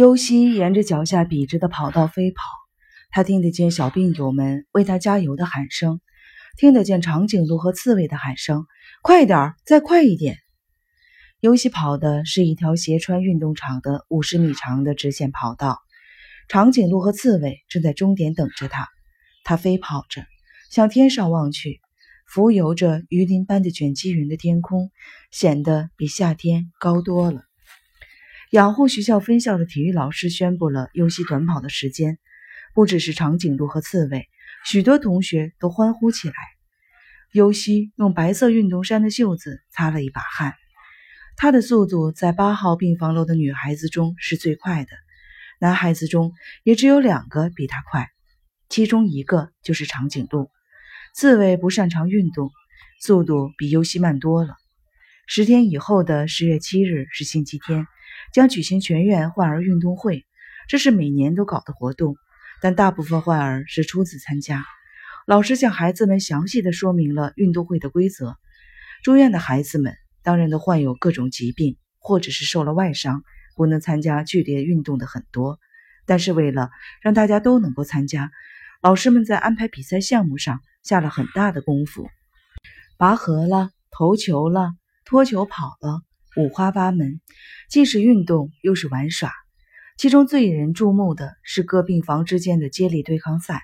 尤西沿着脚下笔直的跑道飞跑，他听得见小病友们为他加油的喊声，听得见长颈鹿和刺猬的喊声：“快点，再快一点！”尤西跑的是一条斜穿运动场的五十米长的直线跑道，长颈鹿和刺猬正在终点等着他。他飞跑着，向天上望去，浮游着鱼鳞般的卷积云的天空，显得比夏天高多了。养护学校分校的体育老师宣布了尤西短跑的时间，不只是长颈鹿和刺猬，许多同学都欢呼起来。尤西用白色运动衫的袖子擦了一把汗，他的速度在八号病房楼的女孩子中是最快的，男孩子中也只有两个比他快，其中一个就是长颈鹿。刺猬不擅长运动，速度比尤西慢多了。十天以后的十月七日是星期天。将举行全院患儿运动会，这是每年都搞的活动，但大部分患儿是初次参加。老师向孩子们详细的说明了运动会的规则。住院的孩子们当然都患有各种疾病，或者是受了外伤，不能参加剧烈运动的很多。但是为了让大家都能够参加，老师们在安排比赛项目上下了很大的功夫，拔河了，投球了，拖球跑了。五花八门，既是运动又是玩耍。其中最引人注目的是各病房之间的接力对抗赛。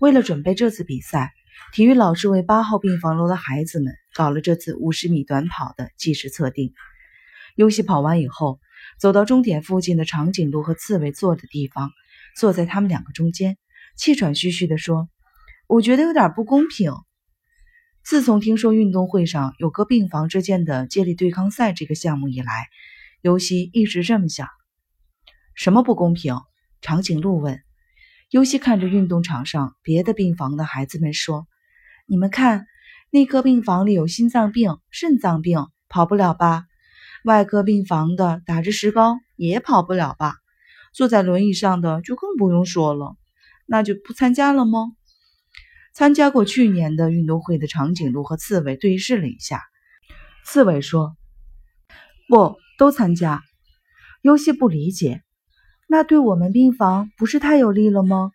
为了准备这次比赛，体育老师为八号病房楼的孩子们搞了这次五十米短跑的计时测定。尤西跑完以后，走到终点附近的长颈鹿和刺猬坐的地方，坐在他们两个中间，气喘吁吁地说：“我觉得有点不公平。”自从听说运动会上有个病房之间的接力对抗赛这个项目以来，尤西一直这么想。什么不公平？长颈鹿问。尤西看着运动场上别的病房的孩子们说：“你们看，内科病房里有心脏病、肾脏病，跑不了吧？外科病房的打着石膏也跑不了吧？坐在轮椅上的就更不用说了，那就不参加了吗？”参加过去年的运动会的长颈鹿和刺猬对视了一下，刺猬说：“不，都参加。”尤西不理解，那对我们病房不是太有利了吗？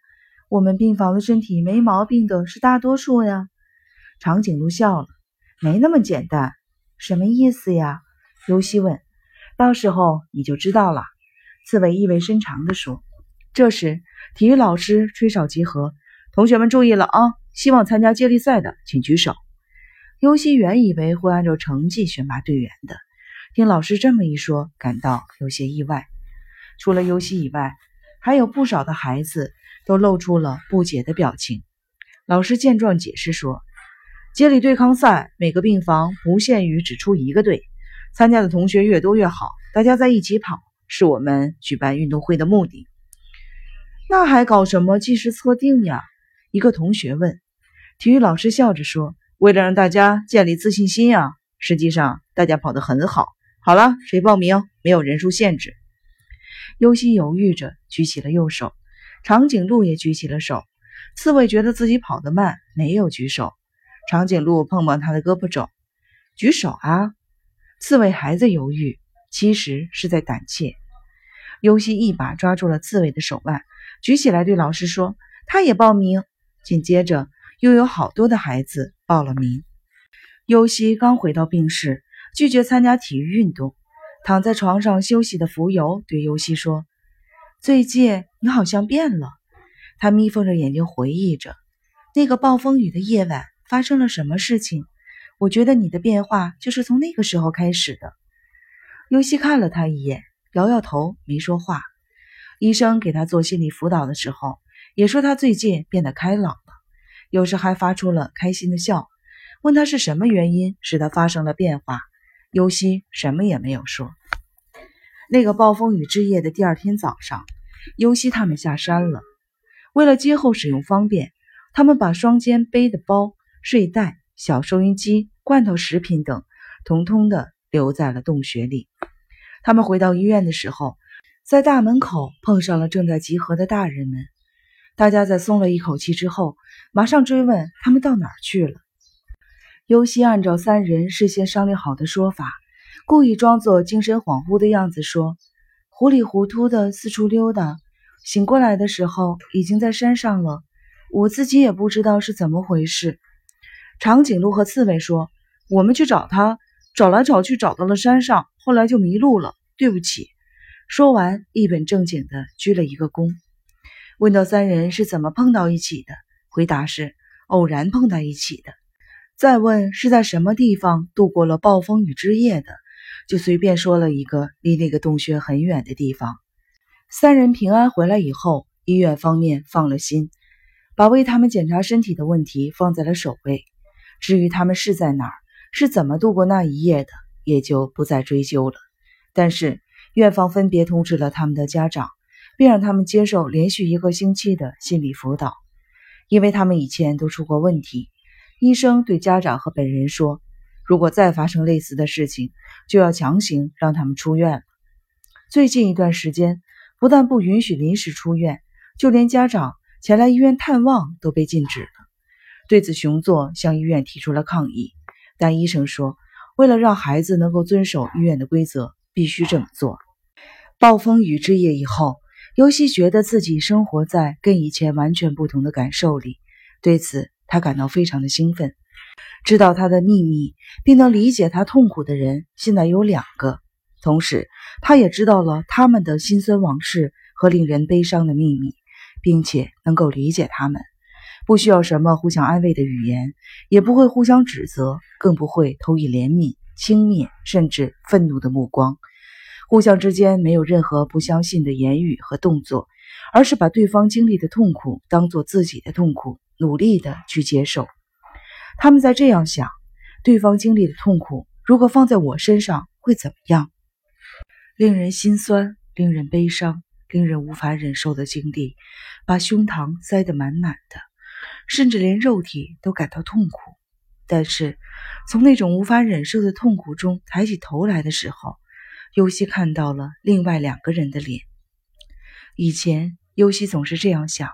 我们病房的身体没毛病的是大多数呀。长颈鹿笑了：“没那么简单。”什么意思呀？尤西问。“到时候你就知道了。”刺猬意味深长地说。这时，体育老师吹哨集合，同学们注意了啊！希望参加接力赛的，请举手。尤西原以为会按照成绩选拔队员的，听老师这么一说，感到有些意外。除了尤西以外，还有不少的孩子都露出了不解的表情。老师见状解释说：“接力对抗赛每个病房不限于只出一个队，参加的同学越多越好，大家在一起跑是我们举办运动会的目的。”那还搞什么计时测定呀？一个同学问。体育老师笑着说：“为了让大家建立自信心呀，实际上大家跑得很好。好了，谁报名？没有人数限制。”尤西犹豫着举起了右手，长颈鹿也举起了手。刺猬觉得自己跑得慢，没有举手。长颈鹿碰碰他的胳膊肘：“举手啊！”刺猬还在犹豫，其实是在胆怯。尤西一把抓住了刺猬的手腕，举起来对老师说：“他也报名。”紧接着。又有好多的孩子报了名。尤西刚回到病室，拒绝参加体育运动，躺在床上休息的浮游对尤西说：“最近你好像变了。”他眯缝着眼睛回忆着那个暴风雨的夜晚发生了什么事情。我觉得你的变化就是从那个时候开始的。尤西看了他一眼，摇摇头，没说话。医生给他做心理辅导的时候，也说他最近变得开朗。有时还发出了开心的笑，问他是什么原因使他发生了变化。尤西什么也没有说。那个暴风雨之夜的第二天早上，尤西他们下山了。为了今后使用方便，他们把双肩背的包、睡袋、小收音机、罐头食品等，统统的留在了洞穴里。他们回到医院的时候，在大门口碰上了正在集合的大人们。大家在松了一口气之后，马上追问他们到哪儿去了。尤西按照三人事先商量好的说法，故意装作精神恍惚的样子说：“糊里糊涂的四处溜达，醒过来的时候已经在山上了。我自己也不知道是怎么回事。长颈鹿和刺猬说：“我们去找他，找来找去找到了山上，后来就迷路了。对不起。”说完，一本正经的鞠了一个躬。问到三人是怎么碰到一起的，回答是偶然碰到一起的。再问是在什么地方度过了暴风雨之夜的，就随便说了一个离那个洞穴很远的地方。三人平安回来以后，医院方面放了心。把为他们检查身体的问题放在了首位，至于他们是在哪儿，是怎么度过那一夜的，也就不再追究了。但是院方分别通知了他们的家长，并让他们接受连续一个星期的心理辅导，因为他们以前都出过问题。医生对家长和本人说，如果再发生类似的事情，就要强行让他们出院了。最近一段时间，不但不允许临时出院，就连家长。前来医院探望都被禁止了。对此，熊座向医院提出了抗议，但医生说，为了让孩子能够遵守医院的规则，必须这么做。暴风雨之夜以后，尤西觉得自己生活在跟以前完全不同的感受里，对此他感到非常的兴奋。知道他的秘密并能理解他痛苦的人现在有两个，同时他也知道了他们的辛酸往事和令人悲伤的秘密。并且能够理解他们，不需要什么互相安慰的语言，也不会互相指责，更不会投以怜悯、轻蔑甚至愤怒的目光。互相之间没有任何不相信的言语和动作，而是把对方经历的痛苦当做自己的痛苦，努力的去接受。他们在这样想：对方经历的痛苦，如果放在我身上会怎么样？令人心酸，令人悲伤。令人无法忍受的经历，把胸膛塞得满满的，甚至连肉体都感到痛苦。但是，从那种无法忍受的痛苦中抬起头来的时候，尤西看到了另外两个人的脸。以前，尤西总是这样想：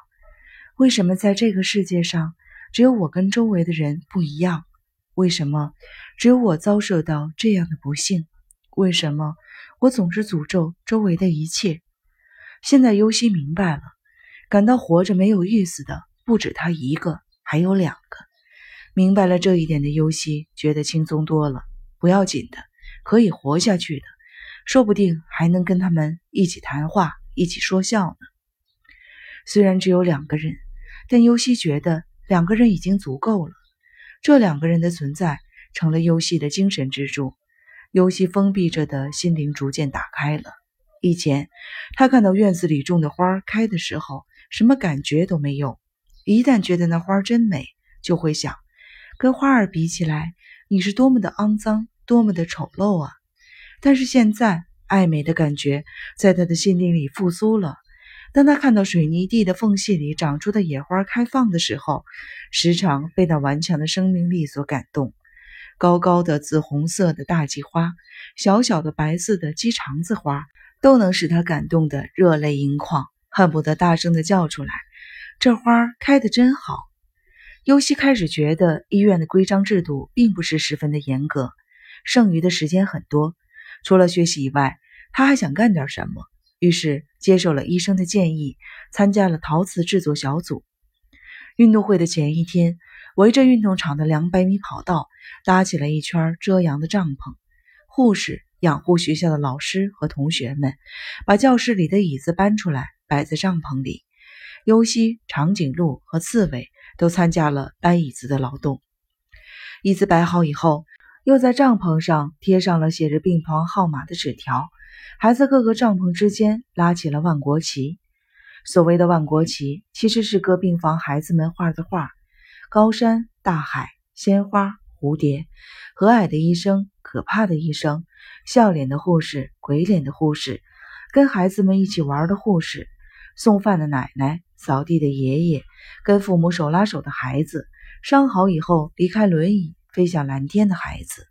为什么在这个世界上，只有我跟周围的人不一样？为什么只有我遭受到这样的不幸？为什么我总是诅咒周围的一切？现在尤西明白了，感到活着没有意思的不止他一个，还有两个。明白了这一点的尤西觉得轻松多了。不要紧的，可以活下去的，说不定还能跟他们一起谈话，一起说笑呢。虽然只有两个人，但尤西觉得两个人已经足够了。这两个人的存在成了尤西的精神支柱，尤西封闭着的心灵逐渐打开了。以前，他看到院子里种的花开的时候，什么感觉都没有。一旦觉得那花真美，就会想，跟花儿比起来，你是多么的肮脏，多么的丑陋啊！但是现在，爱美的感觉在他的心灵里复苏了。当他看到水泥地的缝隙里长出的野花开放的时候，时常被那顽强的生命力所感动。高高的紫红色的大戟花，小小的白色的鸡肠子花。都能使他感动得热泪盈眶，恨不得大声地叫出来：“这花开得真好！”尤西开始觉得医院的规章制度并不是十分的严格，剩余的时间很多，除了学习以外，他还想干点什么。于是接受了医生的建议，参加了陶瓷制作小组。运动会的前一天，围着运动场的两百米跑道搭起了一圈遮阳的帐篷，护士。养护学校的老师和同学们把教室里的椅子搬出来，摆在帐篷里。尤西、长颈鹿和刺猬都参加了搬椅子的劳动。椅子摆好以后，又在帐篷上贴上了写着病房号码的纸条，还在各个帐篷之间拉起了万国旗。所谓的万国旗，其实是各病房孩子们画的画：高山、大海、鲜花、蝴蝶、和蔼的医生、可怕的医生。笑脸的护士，鬼脸的护士，跟孩子们一起玩的护士，送饭的奶奶，扫地的爷爷，跟父母手拉手的孩子，伤好以后离开轮椅飞向蓝天的孩子。